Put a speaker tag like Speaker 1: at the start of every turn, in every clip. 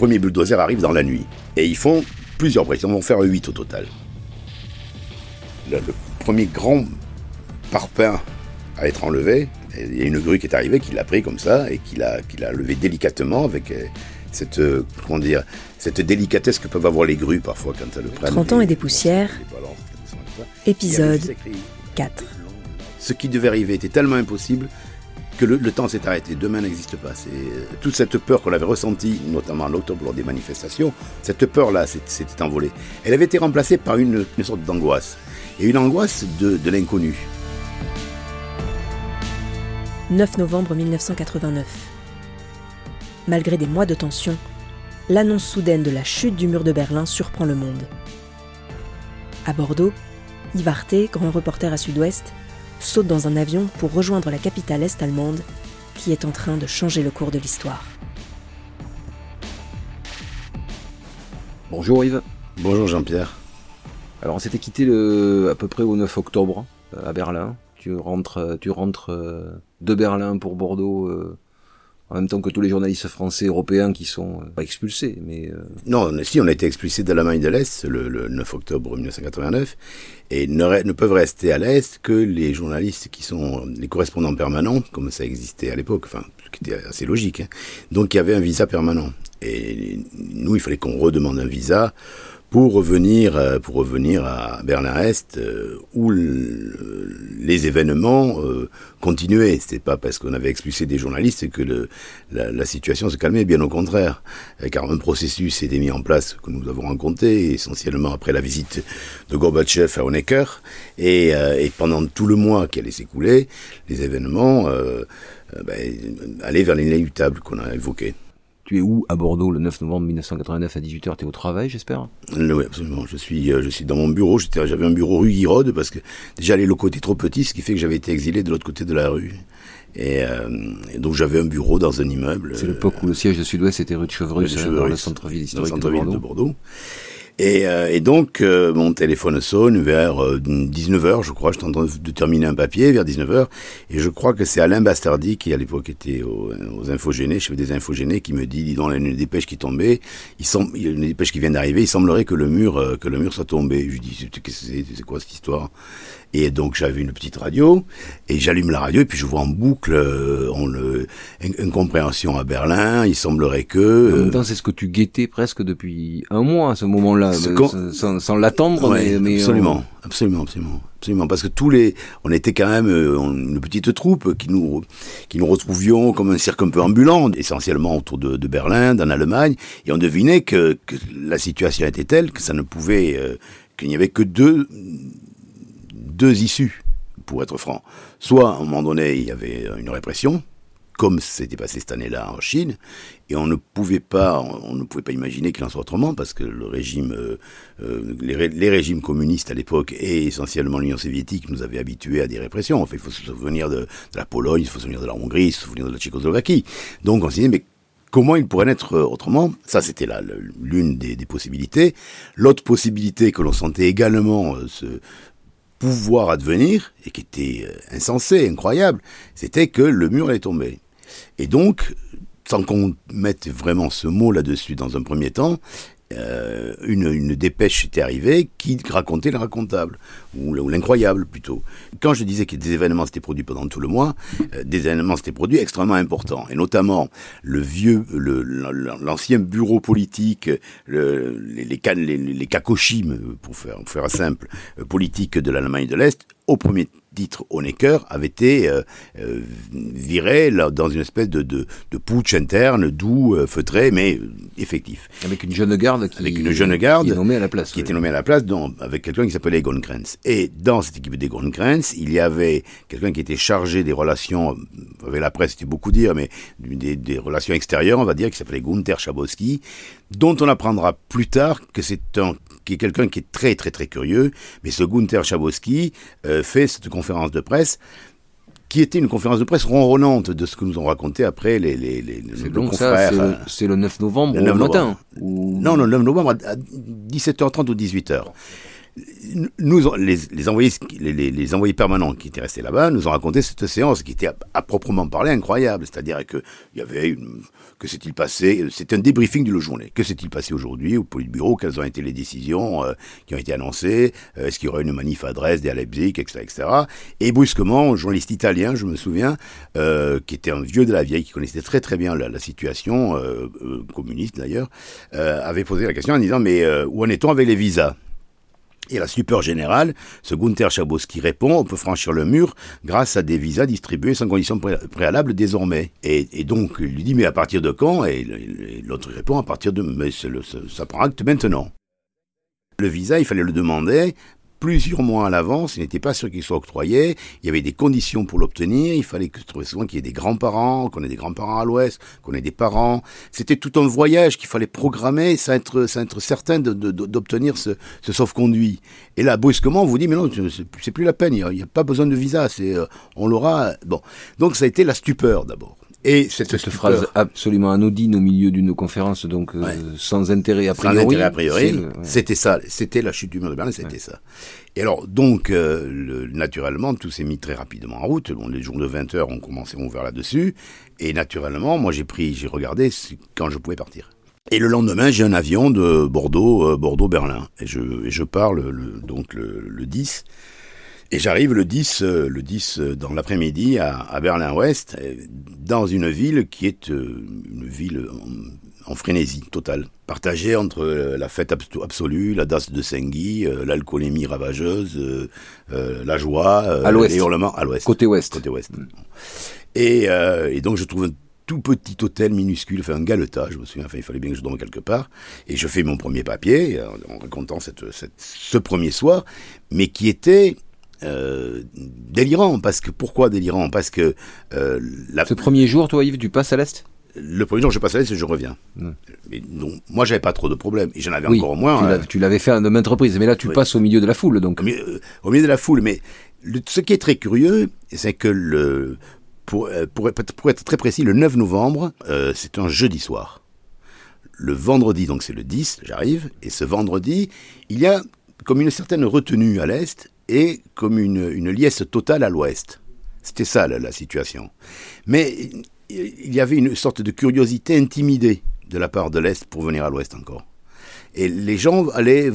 Speaker 1: premier bulldozer arrive dans la nuit. Et ils font plusieurs briques. Ils vont faire 8 au total. Le, le premier grand parpaing à être enlevé, il y a une grue qui est arrivée, qui l'a pris comme ça et qui l'a, qui l'a levé délicatement avec euh, cette, euh, comment dire, cette délicatesse que peuvent avoir les grues parfois quand elles le prennent.
Speaker 2: 30 ans et des poussières. Épisode
Speaker 1: Il y avait juste écrit,
Speaker 2: 4.
Speaker 1: Ce qui devait arriver était tellement impossible le, temps s'est arrêté. Demain n'existe pas. Euh, toute cette peur qu'on avait ressentie, notamment en octobre lors des manifestations. Cette peur-là s'était envolée. Elle avait été remplacée par une, sorte d'angoisse et une angoisse de, l'inconnu.
Speaker 2: 9 novembre 1989. Malgré des mois de tension, l'annonce soudaine de la chute du mur de Berlin surprend le monde. À Bordeaux, Yves Arte, grand reporter à Sud-Ouest, saute dans un avion pour rejoindre la capitale est-allemande qui est en train de changer le cours de l'histoire.
Speaker 3: Bonjour Yves.
Speaker 1: Bonjour Jean-Pierre.
Speaker 3: Alors on s'était quitté le, à peu près au 9 octobre euh, à Berlin. Tu rentres, euh, tu rentres euh, de Berlin pour Bordeaux euh, en même temps que tous les journalistes français, européens qui sont euh, expulsés, mais euh,
Speaker 1: Non, on- si, on a été expulsés d'Allemagne de l'Est le, le 9 octobre 1989 et ne peuvent rester à l'Est que les journalistes qui sont les correspondants permanents, comme ça existait à l'époque, enfin, ce qui était assez logique. hein. Donc il y avait un visa permanent. Et nous, il fallait qu'on redemande un visa pour revenir, euh, pour revenir à Berlin-Est, euh, où le- les événements euh, continuaient. C'était pas parce qu'on avait expulsé des journalistes que le, la, la situation se calmait, bien au contraire. Car un processus était mis en place que nous avons rencontré, essentiellement après la visite de Gorbatchev à Honecker. Et, et pendant tout le mois qui allait s'écouler, les événements euh, ben, allaient vers l'inéluctable qu'on a évoqué.
Speaker 3: Tu es où à Bordeaux le 9 novembre 1989 à 18h Tu es au travail, j'espère?
Speaker 1: Oui, absolument. Je suis, euh, je suis dans mon bureau. J'avais un bureau rue Guiraude parce que déjà les locaux étaient trop petits, ce qui fait que j'avais été exilé de l'autre côté de la rue. Et, euh, et donc j'avais un bureau dans un immeuble.
Speaker 3: C'est l'époque où le siège de Sud-Ouest était rue de
Speaker 1: de
Speaker 3: hein, dans le centre-ville historique de
Speaker 1: centre-ville
Speaker 3: Bordeaux.
Speaker 1: Et, euh, et donc, euh, mon téléphone sonne vers 19h, je crois. J'étais en train de terminer un papier vers 19h. Et je crois que c'est Alain Bastardi, qui à l'époque était aux, aux infogénés, chef des infogénés, qui me dit, dis donc, il y a une dépêche qui est tombée. Il y a une dépêche qui vient d'arriver. Il semblerait que le mur, euh, que le mur soit tombé. Je lui dis, c'est quoi cette histoire? Et donc, j'avais une petite radio. Et j'allume la radio. Et puis, je vois en boucle, euh, on le, une, une compréhension à Berlin. Il semblerait que...
Speaker 3: En
Speaker 1: euh,
Speaker 3: même temps, c'est ce que tu guettais presque depuis un mois à ce moment-là, euh, sans, sans- l'attendre,
Speaker 1: Ouais,
Speaker 3: mais, mais euh,
Speaker 1: absolument, absolument, absolument, absolument, parce que tous les, on était quand même euh, une petite troupe qui nous, qui nous retrouvions comme un cirque un peu ambulant, essentiellement autour de, de Berlin, en Allemagne, et on devinait que, que la situation était telle que ça ne pouvait, euh, qu'il n'y avait que deux, deux issues, pour être franc. Soit, à un moment donné, il y avait une répression, comme c'était passé cette année-là en Chine, et on ne pouvait pas, on ne pouvait pas imaginer qu'il en soit autrement, parce que le régime, euh, euh, les, ré- les régimes communistes à l'époque et essentiellement l'Union soviétique nous avaient habitués à des répressions. Enfin, il faut se souvenir de, la Pologne, il faut se souvenir de la Hongrie, il faut se souvenir de la Tchécoslovaquie. Donc on s'est dit, mais comment il pourrait être euh, autrement? Ça, c'était l'une des, possibilités. L'autre possibilité que l'on sentait également se pouvoir advenir, et qui était euh, insensé, incroyable, c'était que le mur allait tomber. Et donc, sans qu'on mette vraiment ce mot là-dessus dans un premier temps, euh, une, une dépêche était arrivée qui racontait l'inracontable, ou, ou l'incroyable plutôt. Quand je disais que des événements s'étaient produits pendant tout le mois, euh, des événements s'étaient produits extrêmement importants, et notamment le vieux, le- l'ancien bureau politique, le- les, les, les, les pour faire, pour faire simple, euh, politique de l'Allemagne de l'Est, au premier titre Honecker avait été euh, euh, viré là, dans une espèce de, de, de putsch interne, doux, euh, feutré, mais effectif.
Speaker 3: avec une jeune garde qui,
Speaker 1: Avec une jeune garde
Speaker 3: qui est nommée à la place.
Speaker 1: qui
Speaker 3: oui.
Speaker 1: était nommé à la place dont- avec quelqu'un qui s'appelait Egon Krenz. Et dans cette équipe d'Egon Krenz, il y avait quelqu'un qui était chargé des relations, avec la presse, c'était beaucoup dire, mais des, des relations extérieures, on va dire, qui s'appelait Gunther Schabowski, dont on apprendra plus tard que c'est un qui est quelqu'un qui est très très très curieux, mais ce Gunther Schabowski euh, fait cette conférence de presse qui était une conférence de presse ronronnante de ce que nous ont raconté après les,
Speaker 3: donc ça,
Speaker 1: confrères,
Speaker 3: c'est
Speaker 1: euh,
Speaker 3: le, c'est le 9 novembre
Speaker 1: le 9
Speaker 3: au matin.
Speaker 1: novembre.
Speaker 3: ou-
Speaker 1: non, non, le 9 novembre à à 17h30 ou 18h. Nous, les, envoyés, permanents qui étaient restés là-bas nous ont raconté cette séance qui était à, proprement parler incroyable. C'est-à-dire que il y avait une, que s'est-il passé C'est un débriefing de la journée. Que s'est-il passé aujourd'hui au Politburo? Quelles ont été les décisions euh, qui ont été annoncées? Euh, Est-ce qu'il y aurait une manif à Dresde et à Leipzig, etc., etc. Et brusquement, un journaliste italien, je me souviens, euh, qui était un vieux de la vieille, qui connaissait très très bien la situation communiste d'ailleurs, avait posé la question en disant mais où en est-on avec les visas? Et la stupeur générale, ce Gunther Schabowski répond, on peut franchir le mur grâce à des visas distribués sans condition préalable désormais. Et, donc, il lui dit, mais à partir de quand? Et l'autre répond, à partir de, mais ça prend acte maintenant. Le visa, il fallait le demander plusieurs mois à l'avance, il n'était pas sûr qu'il soit octroyé, il y avait des conditions pour l'obtenir, il fallait que souvent qu'il y ait des grands-parents, qu'on ait des grands-parents à l'ouest, qu'on ait des parents. C'était tout un voyage qu'il fallait programmer sans être, être certain d'obtenir ce, ce sauf-conduit. Et là, brusquement, on vous dit, mais non, c'est plus la peine, il n'y a, pas besoin de visa, c'est, euh, on l'aura. Bon. Donc ça a été la stupeur d'abord.
Speaker 3: Et cette, phrase absolument anodine au milieu d'une conférence, donc euh, sans intérêt a priori.
Speaker 1: Sans intérêt a priori, c'était ça, c'était la chute du mur de Berlin, c'était ça. Et alors, donc, euh, le, naturellement, tout s'est mis très rapidement en route. Bon, les jours de 20 heures ont commencé à ouvrir là-dessus. Et naturellement, moi, j'ai pris, j'ai regardé quand je pouvais partir. Et le lendemain, j'ai un avion de Bordeaux, euh, Bordeaux-Berlin. Et je, et je pars le, donc le, le 10. Et j'arrive le 10, euh, le 10 euh, dans l'après-midi à, à Berlin-Ouest, euh, dans une ville qui est une ville en, frénésie totale, partagée entre la fête absolue, la danse de Sengi, l'alcoolémie ravageuse, la joie,
Speaker 3: à les
Speaker 1: hurlements à l'ouest.
Speaker 3: Côté ouest.
Speaker 1: Côté ouest. Et, et, donc je trouve un tout petit hôtel minuscule, enfin un galetas, je me souviens, enfin il fallait bien que je dorme quelque part, et je fais mon premier papier en racontant cette, cette, ce premier soir, mais qui était euh, délirant. Parce que pourquoi délirant? Parce que
Speaker 3: euh, la... ce premier jour, toi Yves, tu passes à l'est?
Speaker 1: Le premier jour, je passe à l'Est et je reviens. Hmm. Mais non, moi, j'avais pas trop de problèmes. Et j'en avais encore moins.
Speaker 3: Tu l'avais fait à de maintes reprises. Mais là, tu passes au milieu de la foule, donc.
Speaker 1: Au milieu, de la foule. Mais ce qui est très curieux, c'est que le, pour, euh, pour, pour, être très précis, le 9 novembre, euh, c'est un jeudi soir. Le vendredi, donc c'est le 10, j'arrive. Et ce vendredi, il y a comme une certaine retenue à l'Est et comme une, liesse totale à l'ouest. C'était ça la, situation. Mais il y avait une sorte de curiosité intimidée de la part de l'Est pour venir à l'ouest encore. Et les gens allaient,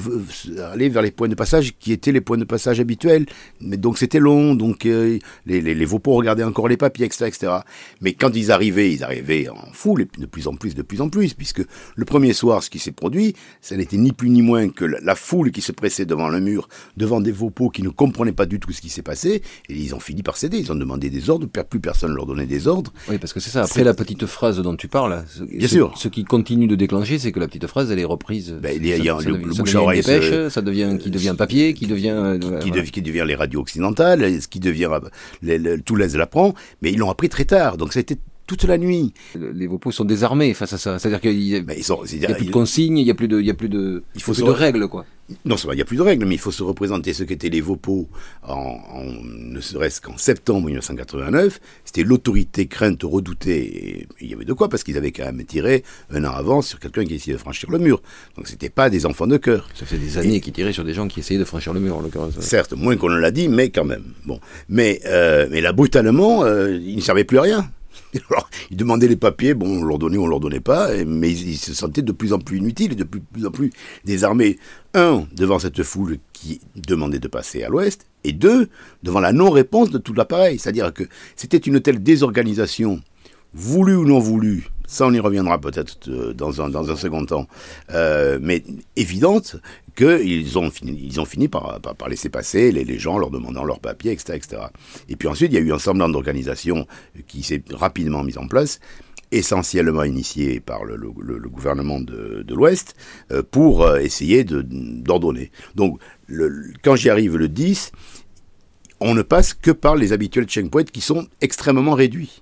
Speaker 1: allaient vers les points de passage qui étaient les points de passage habituels. Mais donc c'était long, donc euh, les, les, les regardaient encore les papiers, etc., etc. Mais quand ils arrivaient, ils arrivaient en foule, et de plus en plus, de plus en plus, puisque le premier soir, ce qui s'est produit, ça n'était ni plus ni moins que la, foule qui se pressait devant le mur, devant des vopos qui ne comprenaient pas du tout ce qui s'est passé, et ils ont fini par céder. Ils ont demandé des ordres, plus personne ne leur donnait des ordres.
Speaker 3: Oui, parce que c'est ça. Après la petite phrase dont tu parles,
Speaker 1: Bien sûr.
Speaker 3: ce qui continue de déclencher, c'est que la petite phrase, elle est reprise
Speaker 1: ben, il y a,
Speaker 3: ça, le, devient, le bouche à oreille. Dépêche, ça devient, qui devient papier, qui devient, euh,
Speaker 1: qui, devient, qui, devient les radios occidentales, ce qui devient, les, les, tout l'Est l'apprend, mais ils l'ont appris très tard. Donc a été toute la nuit.
Speaker 3: Les Vopos sont désarmés face à ça. C'est-à-dire qu'il n'y a, ben, plus de consignes, il n'y a plus de, il y a plus de, il faut plus de règles, quoi.
Speaker 1: Non, il n'y a plus de règles, mais il faut se représenter ce qu'étaient les Vopos en, en ne serait-ce qu'en septembre 1989. C'était l'autorité crainte, redoutée. Et il y avait de quoi, parce qu'ils avaient quand même tiré un an avant sur quelqu'un qui essayait de franchir le mur. Donc c'était pas des enfants de cœur.
Speaker 3: Ça fait des années qu'ils tiraient sur des gens qui essayaient de franchir le mur, en l'occurrence.
Speaker 1: Certes, moins qu'on l'a dit, mais quand même. Bon. Mais, euh, mais là, brutalement, euh, ils ne servaient plus à rien. Alors, ils demandaient les papiers, bon, on leur donnait, on leur donnait pas, mais ils, se sentaient de plus en plus inutiles et de plus, en plus désarmés. Un, devant cette foule qui demandait de passer à l'ouest, et deux, devant la non-réponse de tout l'appareil. C'est-à-dire que c'était une telle désorganisation, voulue ou non voulue, ça on y reviendra peut-être euh, dans un, dans un second temps, euh, mais évidente, qu'ils ont fini, ont fini par, par, laisser passer les, les, gens leur demandant leurs papiers, etc., etc. Et puis ensuite, il y a eu un semblant d'organisation qui s'est rapidement mise en place essentiellement initié par le, gouvernement de, l'Ouest, euh, pour essayer d'ordonner. Donc, le, quand j'y arrive le 10, on ne passe que par les habituels checkpoints qui sont extrêmement réduits.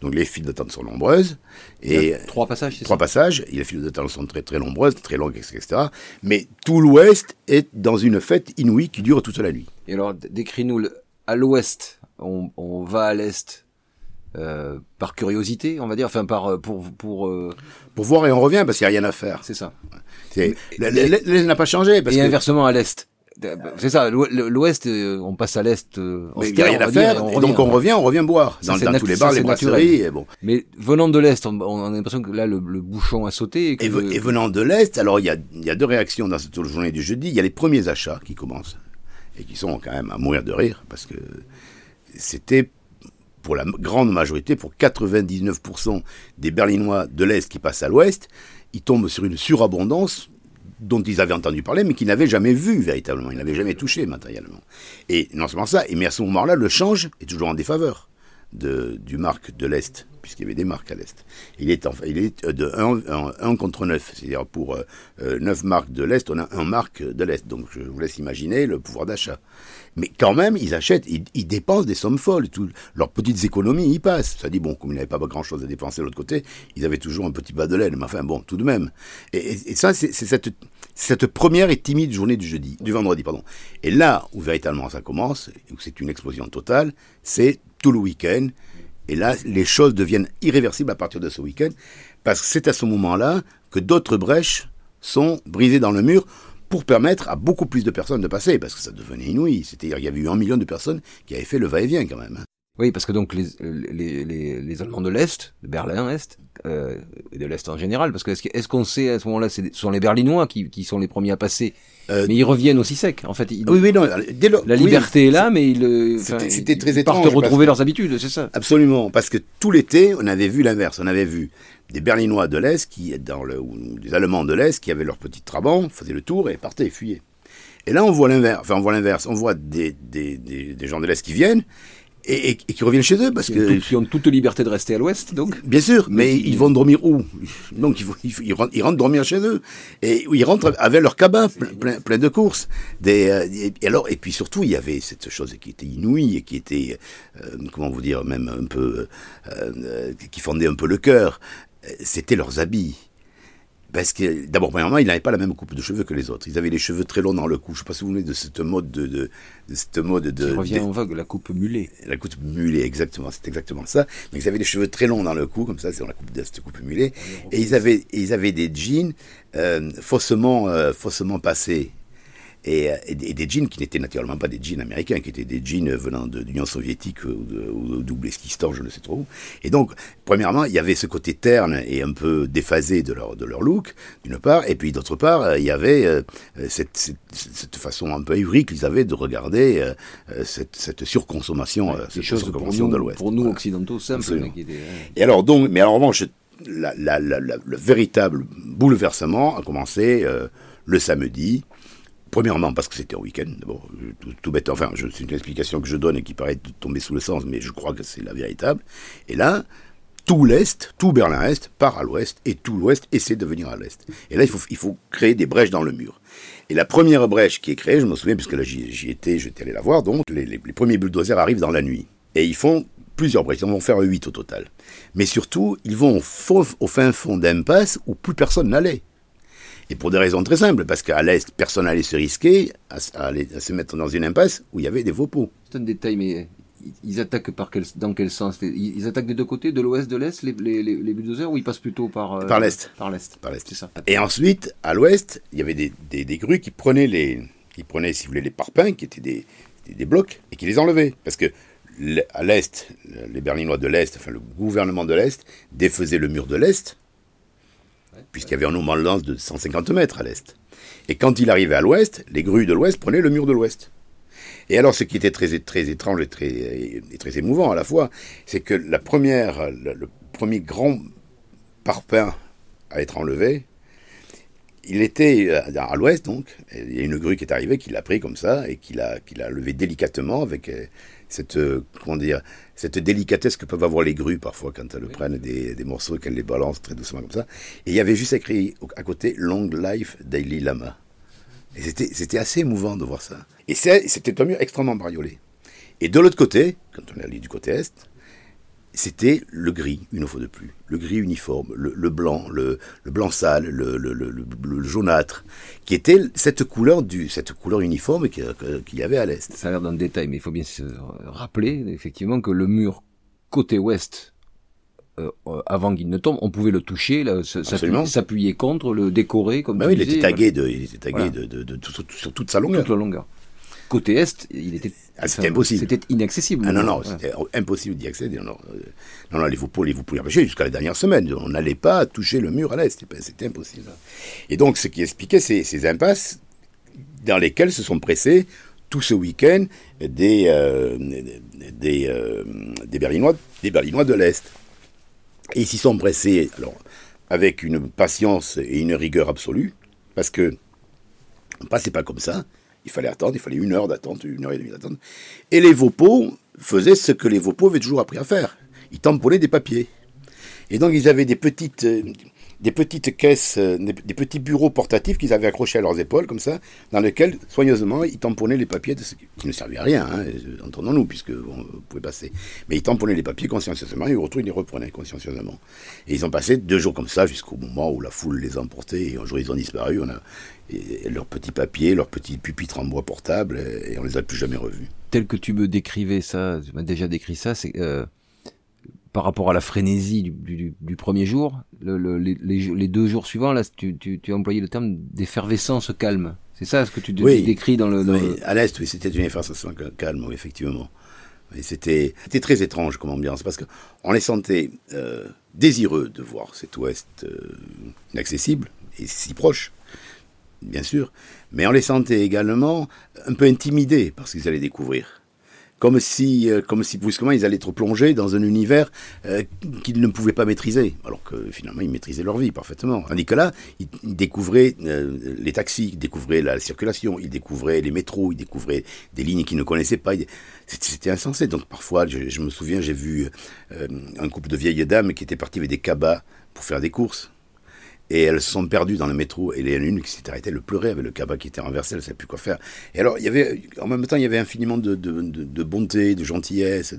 Speaker 1: Donc les files d'attente sont nombreuses. Et
Speaker 3: trois passages,
Speaker 1: Trois passages. Et les files d'attente sont très très nombreuses, très longues, etc. Mais tout l'Ouest est dans une fête inouïe qui dure toute la nuit.
Speaker 3: Et alors, décris-nous à l'Ouest. On, on, va à l'Est euh, par curiosité, on va dire, enfin par euh, pour pour euh...
Speaker 1: pour voir et on revient parce qu'il y a rien à faire.
Speaker 3: C'est ça.
Speaker 1: L'Est n'a pas changé.
Speaker 3: Parce et inversement à l'Est C'est ça, l'Ouest, euh, on passe à l'Est.
Speaker 1: Euh, il n'y a rien à faire, et, donc on revient, on revient boire dans, tous les bars, les brasseries. Et bon.
Speaker 3: Mais venant de l'Est, on, a l'impression que là, le, bouchon a sauté.
Speaker 1: Et, venant de l'Est, alors il y a, y a deux réactions dans cette journée du jeudi. Il y a les premiers achats qui commencent, et qui sont quand même à mourir de rire, parce que c'était pour la grande majorité, pour 99% des Berlinois de l'Est qui passent à l'Ouest, ils tombent sur une surabondance dont ils avaient entendu parler, mais qu'ils n'avaient jamais vu véritablement, ils n'avaient jamais touché matériellement. Et non seulement ça, mais à ce moment-là, le change est toujours en défaveur du marque de l'Est, puisqu'il y avait des marques à l'Est. Il est, il est de 1, contre 9, c'est-à-dire pour 9 euh, euh, marques de l'Est, on a un marque de l'Est. Donc je vous laisse imaginer le pouvoir d'achat. Mais quand même, ils achètent, ils, dépensent des sommes folles. Tout, leurs petites économies y passent. Ça dit, bon, comme ils n'avaient pas grand-chose à dépenser de l'autre côté, ils avaient toujours un petit bas de laine. Mais enfin, bon, tout de même. Et, ça, c'est cette, cette première et timide journée du jeudi, du vendredi, pardon. Et là où véritablement ça commence, où c'est une explosion totale, c'est tout le week-end. Et là, les choses deviennent irréversibles à partir de ce week-end, parce que c'est à ce moment-là que d'autres brèches sont brisées dans le mur pour permettre à beaucoup plus de personnes de passer, parce que ça devenait inouï. C'est-à-dire qu'il y avait eu un million de personnes qui avaient fait le va-et-vient quand même. Hein.
Speaker 3: Oui, parce que donc les, les, les, les Allemands de l'Est, de Berlin-Est, euh, et de l'Est en général, parce que est-ce qu'on sait à ce moment-là, ce sont les Berlinois qui, qui sont les premiers à passer, euh, mais ils reviennent aussi secs. En fait,
Speaker 1: oui, oui, non. Dès
Speaker 3: la liberté est là, mais ils,
Speaker 1: c'était très ils
Speaker 3: étrange. Partent retrouver leurs habitudes, c'est ça.
Speaker 1: Absolument, parce que tout l'été, on avait vu l'inverse. On avait vu des Berlinois de l'Est, qui, dans le, ou des Allemands de l'Est, qui avaient leur petit trabant, faisaient le tour et partaient, fuyaient. Et là, on voit l'inverse. Enfin, on voit l'inverse. On voit des, des, des, des, gens de l'Est qui viennent et, qui reviennent chez eux parce que
Speaker 3: qui ont toute liberté de rester à l'Ouest, donc.
Speaker 1: Bien sûr, mais, ils vont dormir où? Donc ils, ils, rentrent, dormir chez eux et ils rentrent avec leur cabin plein, plein, de courses. Des, euh, et alors et puis surtout il y avait cette chose qui était inouïe et qui était euh, comment vous dire même un peu euh, qui fondait un peu le cœur c'était leurs habits. Parce que, d'abord, premièrement, ils n'avaient pas la même coupe de cheveux que les autres. Ils avaient les cheveux très longs dans le cou. Je ne sais pas si vous vous de cette mode de, de, cette mode de.
Speaker 3: Qui revient en vogue, la coupe mulet.
Speaker 1: La coupe mulet, exactement. C'est exactement ça. Donc, ils avaient les cheveux très longs dans le cou, comme ça, c'est dans la coupe de cette coupe mulet. Et ils avaient, ils avaient des jeans euh, faussement, euh, faussement passés et, des jeans qui n'étaient naturellement pas des jeans américains, qui étaient des jeans venant de l'Union soviétique ou, de, ou double esquistan, je ne sais trop où. Et donc, premièrement, il y avait ce côté terne et un peu déphasé de leur, de leur look, d'une part, et puis d'autre part, il y avait euh, cette, cette, façon un peu ivrique qu'ils avaient de regarder euh, cette, cette, surconsommation,
Speaker 3: ouais, cette surconsommation de l'Ouest. Pour nous, occidentaux, simple.
Speaker 1: Et alors, donc, mais en revanche, la, la, la, le véritable bouleversement a commencé euh, le samedi, Premièrement, parce que c'était un week-end. Bon, tout, tout, bête. Enfin, c'est une explication que je donne et qui paraît tomber sous le sens, mais je crois que c'est la véritable. Et là, tout l'Est, tout Berlin-Est part à l'Ouest et tout l'Ouest essaie de venir à l'Est. Et là, il faut, créer des brèches dans le mur. Et la première brèche qui est créée, je me souviens, puisque là j'y étais, j'étais allé la voir, donc les, les, premiers bulldozers arrivent dans la nuit. Et ils font plusieurs brèches, ils en vont faire huit au total. Mais surtout, ils vont au, au fin fond d'impasse où plus personne n'allait. Et pour des raisons très simples, parce qu'à l'Est, personne n'allait se risquer à, se mettre dans une impasse où il y avait des vaupeaux.
Speaker 3: C'est un détail, mais ils attaquent par quel, dans quel sens Ils attaquent des deux côtés, de l'ouest, de l'est, les, les, les, bulldozers, ou ils passent plutôt par...
Speaker 1: Euh, par l'est.
Speaker 3: Par l'est.
Speaker 1: Par l'est. C'est ça. Et ensuite, à l'ouest, il y avait des, des, des, grues qui prenaient, les, qui prenaient, si vous voulez, les parpaings, qui étaient des, des, blocs, et qui les enlevaient. Parce que à l'est, les Berlinois de l'est, enfin le gouvernement de l'est, défaisait le mur de l'est, puisqu'il y avait un nombre de lance de 150 mètres à l'est. Et quand il arrivait à l'ouest, les grues de l'ouest prenaient le mur de l'ouest. Et alors, ce qui était très, très étrange et très, et très émouvant à la fois, c'est que la première, le, premier grand parpaing à être enlevé, il était à l'ouest, donc. Il y a une grue qui est arrivée, qui l'a pris comme ça, et qui l'a, qui l'a levé délicatement avec euh, cette, euh, comment dire, cette délicatesse que peuvent avoir les grues parfois quand elles prennent des, des morceaux et qu'elles les balancent très doucement comme ça. Et il y avait juste écrit à côté Long Life Daily Lama. Et c'était, c'était assez émouvant de voir ça. Et c'était un mur extrêmement bariolé. Et de l'autre côté, quand on est allé du côté est, c'était le gris, une fois de plus. Le gris uniforme, le, blanc, le, blanc sale, le, jaunâtre, qui était cette couleur, du, cette couleur uniforme qu'il y avait à l'est.
Speaker 3: Ça a l'air d'un détail, mais il faut bien se rappeler effectivement que le mur côté ouest euh, avant qu'il ne tombe, on pouvait le toucher, s'appuyer contre, le décorer, comme
Speaker 1: bah
Speaker 3: tu
Speaker 1: oui,
Speaker 3: disais,
Speaker 1: il était tagué, de, il était tagué de, de, de, tout- sur toute sa longueur.
Speaker 3: toute la longueur. Côté est, il était,
Speaker 1: Ah, c'était impossible.
Speaker 3: C'était inaccessible.
Speaker 1: Ah non, non,
Speaker 3: Voilà.
Speaker 1: c'était impossible d'y accéder. Non, non, euh, non, non, les vous les vous empêcher jusqu'à la dernière semaine. On n'allait pas toucher le mur à l'est, c'était impossible. Et donc, ce qui expliquait ces, ces impasses dans lesquelles se sont pressés tout ce week-end des, euh, des, euh, des, Berlinois, des Berlinois de l'Est. Et ils s'y sont pressés, alors, avec une patience et une rigueur absolue, parce que on passait pas comme ça. Il fallait attendre, il fallait une heure d'attente, une heure et demie d'attente. Et les Vopos faisaient ce que les Vopos avaient toujours appris à faire. Ils tamponnaient des papiers. Et donc ils avaient des petites, euh, des petites caisses, euh, des, petits bureaux portatifs qu'ils avaient accrochés à leurs épaules, comme ça, dans lesquels, soigneusement, ils tamponnaient les papiers, de ce qui, ne servaient à rien, hein, entendons-nous, puisque on pouvait passer. Mais ils tamponnaient les papiers consciencieusement, et au retour, ils les reprenaient consciencieusement. Et ils ont passé deux jours comme ça, jusqu'au moment où la foule les a emportés, et un jour ils ont disparu, on a leurs petits papiers, leurs petits pupitres en bois portable, et on les a plus jamais revus.
Speaker 3: tel que tu me décrivais ça, tu m'as déjà décrit ça, c'est euh, par rapport à la frénésie du, du, du premier jour, le, le- les, deux jours suivants, là, tu, tu, tu as employé le terme d'effervescence calme. C'est ça ce que tu
Speaker 1: Oui.
Speaker 3: décris dans le. dans
Speaker 1: Oui,
Speaker 3: le-
Speaker 1: à l'Est, oui, c'était une effervescence calme, oui, effectivement. Et c'était c'était très étrange comme ambiance, parce qu'on les sentait euh, désireux de voir cet Ouest euh, inaccessible et si proche, bien sûr, mais on les sentait également un peu intimidés par ce qu'ils allaient découvrir. Comme si, euh, comme brusquement ils allaient être plongés dans un univers euh, qu'ils ne pouvaient pas maîtriser, alors que finalement ils maîtrisaient leur vie parfaitement. Tandis que ils, découvraient euh, les taxis, ils découvraient la circulation, ils découvraient les métros, ils découvraient des lignes qu'ils ne connaissaient pas. C'était insensé. Donc parfois, je, me souviens, j'ai vu un couple de vieilles dames qui étaient partis avec des cabas pour faire des courses. Et elles se sont perdues dans le métro. Et il y en a une qui s'est arrêtée, elle pleurait avec le cabas qui était renversé, elle ne savait plus quoi faire. Et alors, il y avait, en même temps, il y avait infiniment de, de, de, bonté, de gentillesse.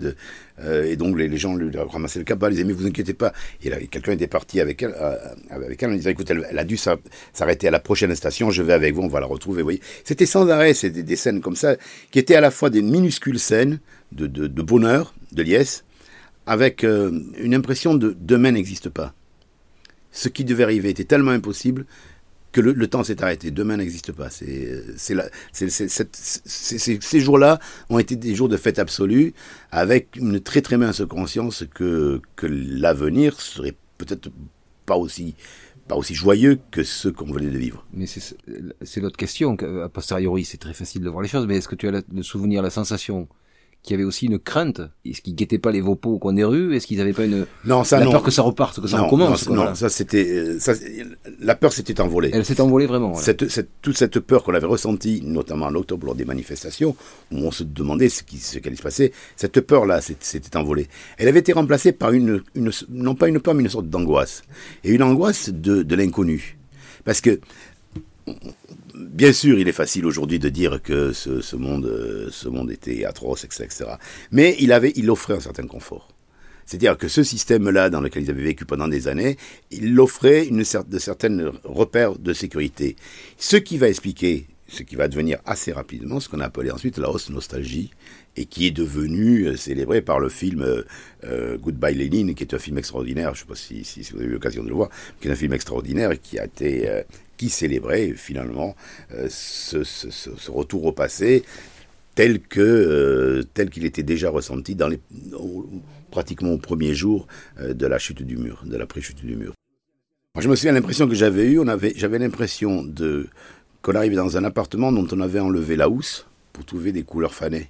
Speaker 1: Euh, et donc, les, les gens lui ramassaient le cabas, ils disaient, mais vous inquiétez pas. Et quelqu'un était parti avec elle, euh, avec elle en disant, écoute, elle, a dû s'a- s'arrêter à la prochaine station, je vais avec vous, on va la retrouver. Vous voyez, c'était sans arrêt, c'était des scènes comme ça, qui étaient à la fois des minuscules scènes de bonheur, de liesse, avec euh, une impression de demain n'existe pas ce qui devait arriver était tellement impossible que le, temps s'est arrêté. Demain n'existe pas. Ces jours-là ont été des jours de fête absolue, avec une très très mince conscience que, que l'avenir serait peut-être pas aussi, pas aussi joyeux que ceux qu'on venait de vivre.
Speaker 3: Mais c'est l'autre question. que, A posteriori, c'est très facile de voir les choses, mais est-ce que tu as le souvenir, la sensation qu'il y avait aussi une crainte Est-ce qu'ils guettaient pas les vopos au coin des rues? Est-ce qu'ils n'avaient pas une
Speaker 1: Non, ça
Speaker 3: la
Speaker 1: non.
Speaker 3: peur que ça reparte, que ça
Speaker 1: non,
Speaker 3: recommence
Speaker 1: non,
Speaker 3: quoi,
Speaker 1: non,
Speaker 3: voilà.
Speaker 1: ça c'était, euh, ça, la peur s'était envolée.
Speaker 3: Elle s'est envolée vraiment. voilà.
Speaker 1: Cette, cette- toute cette peur qu'on avait ressentie, notamment en octobre lors des manifestations, où on se demandait ce qui, ce qui allait se passer, cette peur-là s'était envolée. Elle avait été remplacée par une, une, non pas une peur, mais une sorte d'angoisse. Et une angoisse de, de l'inconnu. Parce que, bien sûr, il est facile aujourd'hui de dire que ce, monde, euh, ce monde était atroce, etc., etc. Mais il, avait, il offrait un certain confort. C'est-à-dire que ce système-là, dans lequel ils avaient vécu pendant des années, il offrait une cer- de certaines repères de sécurité. Ce qui va expliquer, ce qui va devenir assez rapidement, ce qu'on a appelé ensuite la hausse nostalgie, et qui est devenu euh, célébré par le film euh, euh, Goodbye Lenin, qui est un film extraordinaire, je ne sais pas si, vous avez eu l'occasion de le voir, qui est un film extraordinaire qui a été... qui célébrait finalement ce, retour au passé tel que tel qu'il était déjà ressenti dans les pratiquement au premier jour de la chute du mur, de la pré-chute du mur. Moi, je me souviens de l'impression que j'avais eue, on avait j'avais l'impression de qu'on arrivait dans un appartement dont on avait enlevé la housse pour trouver des couleurs fanées.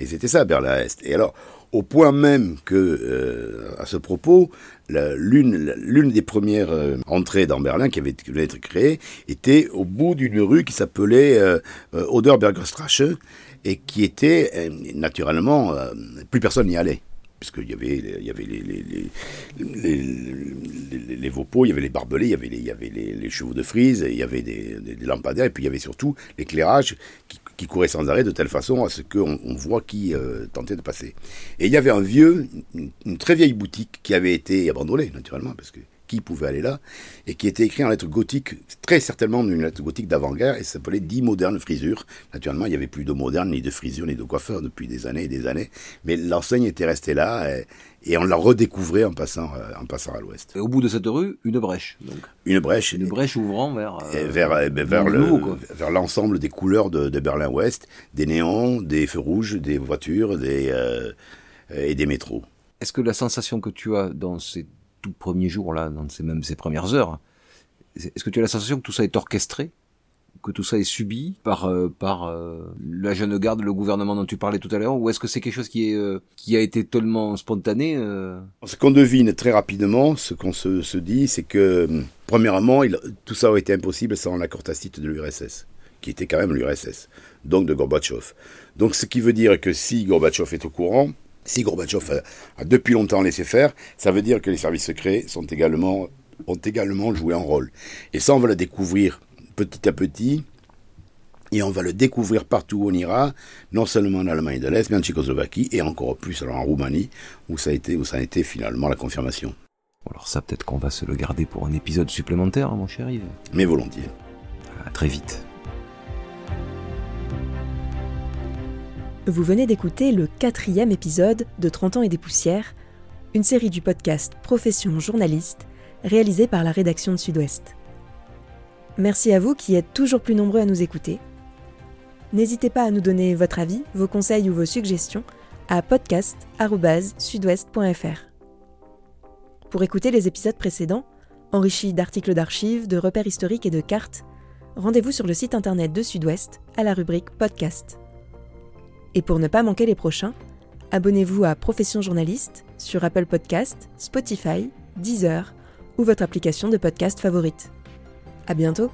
Speaker 1: Et c'était ça Berlin-Est. Et alors, au point même que, euh, à ce propos, l'une des premières euh, entrées dans Berlin qui avait d'être créée était au bout d'une rue qui s'appelait euh, euh, et qui était naturellement plus personne n'y allait puisqu'il y avait y avait les les il y avait les barbelés, il y avait les, chevaux de frise, il y avait des, des- lampadaires, et puis il y avait surtout l'éclairage qui, courait sans arrêt de telle façon à ce qu'on on voit qui euh, tentait de passer. Et il y avait un vieux, une, une très vieille boutique qui avait été abandonnée, naturellement, parce que qui pouvait aller là, et qui était écrit en lettres gothiques, très certainement une lettre gothique d'avant-guerre, et s'appelait Dix modernes frisures. Naturellement, il n'y avait plus de modernes, ni de frisures, ni de coiffeurs depuis des années et des années, mais l'enseigne était restée là, et, et on l'a redécouvrait en passant, euh, en passant à l'ouest.
Speaker 3: Et au bout de cette rue, une brèche. Donc.
Speaker 1: Une brèche.
Speaker 3: Une brèche ouvrant vers
Speaker 1: euh, vers euh, ben, vers le, vers l'ensemble des couleurs de, de Berlin-Ouest, des néons, des feux rouges, des voitures, des euh, et des métros.
Speaker 3: Est-ce que la sensation que tu as dans ces tout premiers jours là, dans ces même premières heures, est-ce que tu as la sensation que tout ça est orchestré? Que tout ça est subi par euh, euh, la jeune garde, le gouvernement dont tu parlais tout à l'heure, ou est-ce que c'est quelque chose qui euh, a été tellement spontané
Speaker 1: Ce qu'on devine très rapidement, ce qu'on se, dit, c'est que premièrement, tout ça aurait été impossible sans l'accord tacite de l'URSS, qui était quand même l'URSS, donc de Gorbatchev. Donc ce qui veut dire que si Gorbatchev est au courant, si Gorbatchev a, a depuis longtemps laissé faire, ça veut dire que les services secrets sont également ont également joué un rôle. Et ça, on va le découvrir petit à petit. Et on va le découvrir partout où on ira, non seulement en Allemagne de l'Est, mais en Tchécoslovaquie et encore plus alors en Roumanie, où ça a été, où ça a été finalement la confirmation.
Speaker 3: Alors ça, peut-être qu'on va se le garder pour un épisode supplémentaire, mon cher Yves.
Speaker 1: Mais volontiers.
Speaker 3: À très vite.
Speaker 2: Vous venez d'écouter le quatrième épisode de 30 ans et des poussières, une série du podcast Profession journaliste, réalisée par la rédaction de Sud-Ouest. Merci à vous qui êtes toujours plus nombreux à nous écouter. N'hésitez pas à nous donner votre avis, vos conseils ou vos suggestions à podcast.sudouest.fr. Pour écouter les épisodes précédents, enrichis d'articles d'archives, de repères historiques et de cartes, rendez-vous sur le site internet de Sud-Ouest à la rubrique Podcast. Et pour ne pas manquer les prochains, abonnez-vous à Profession Journaliste sur Apple Podcast, Spotify, Deezer ou votre application de podcast favorite. À bientôt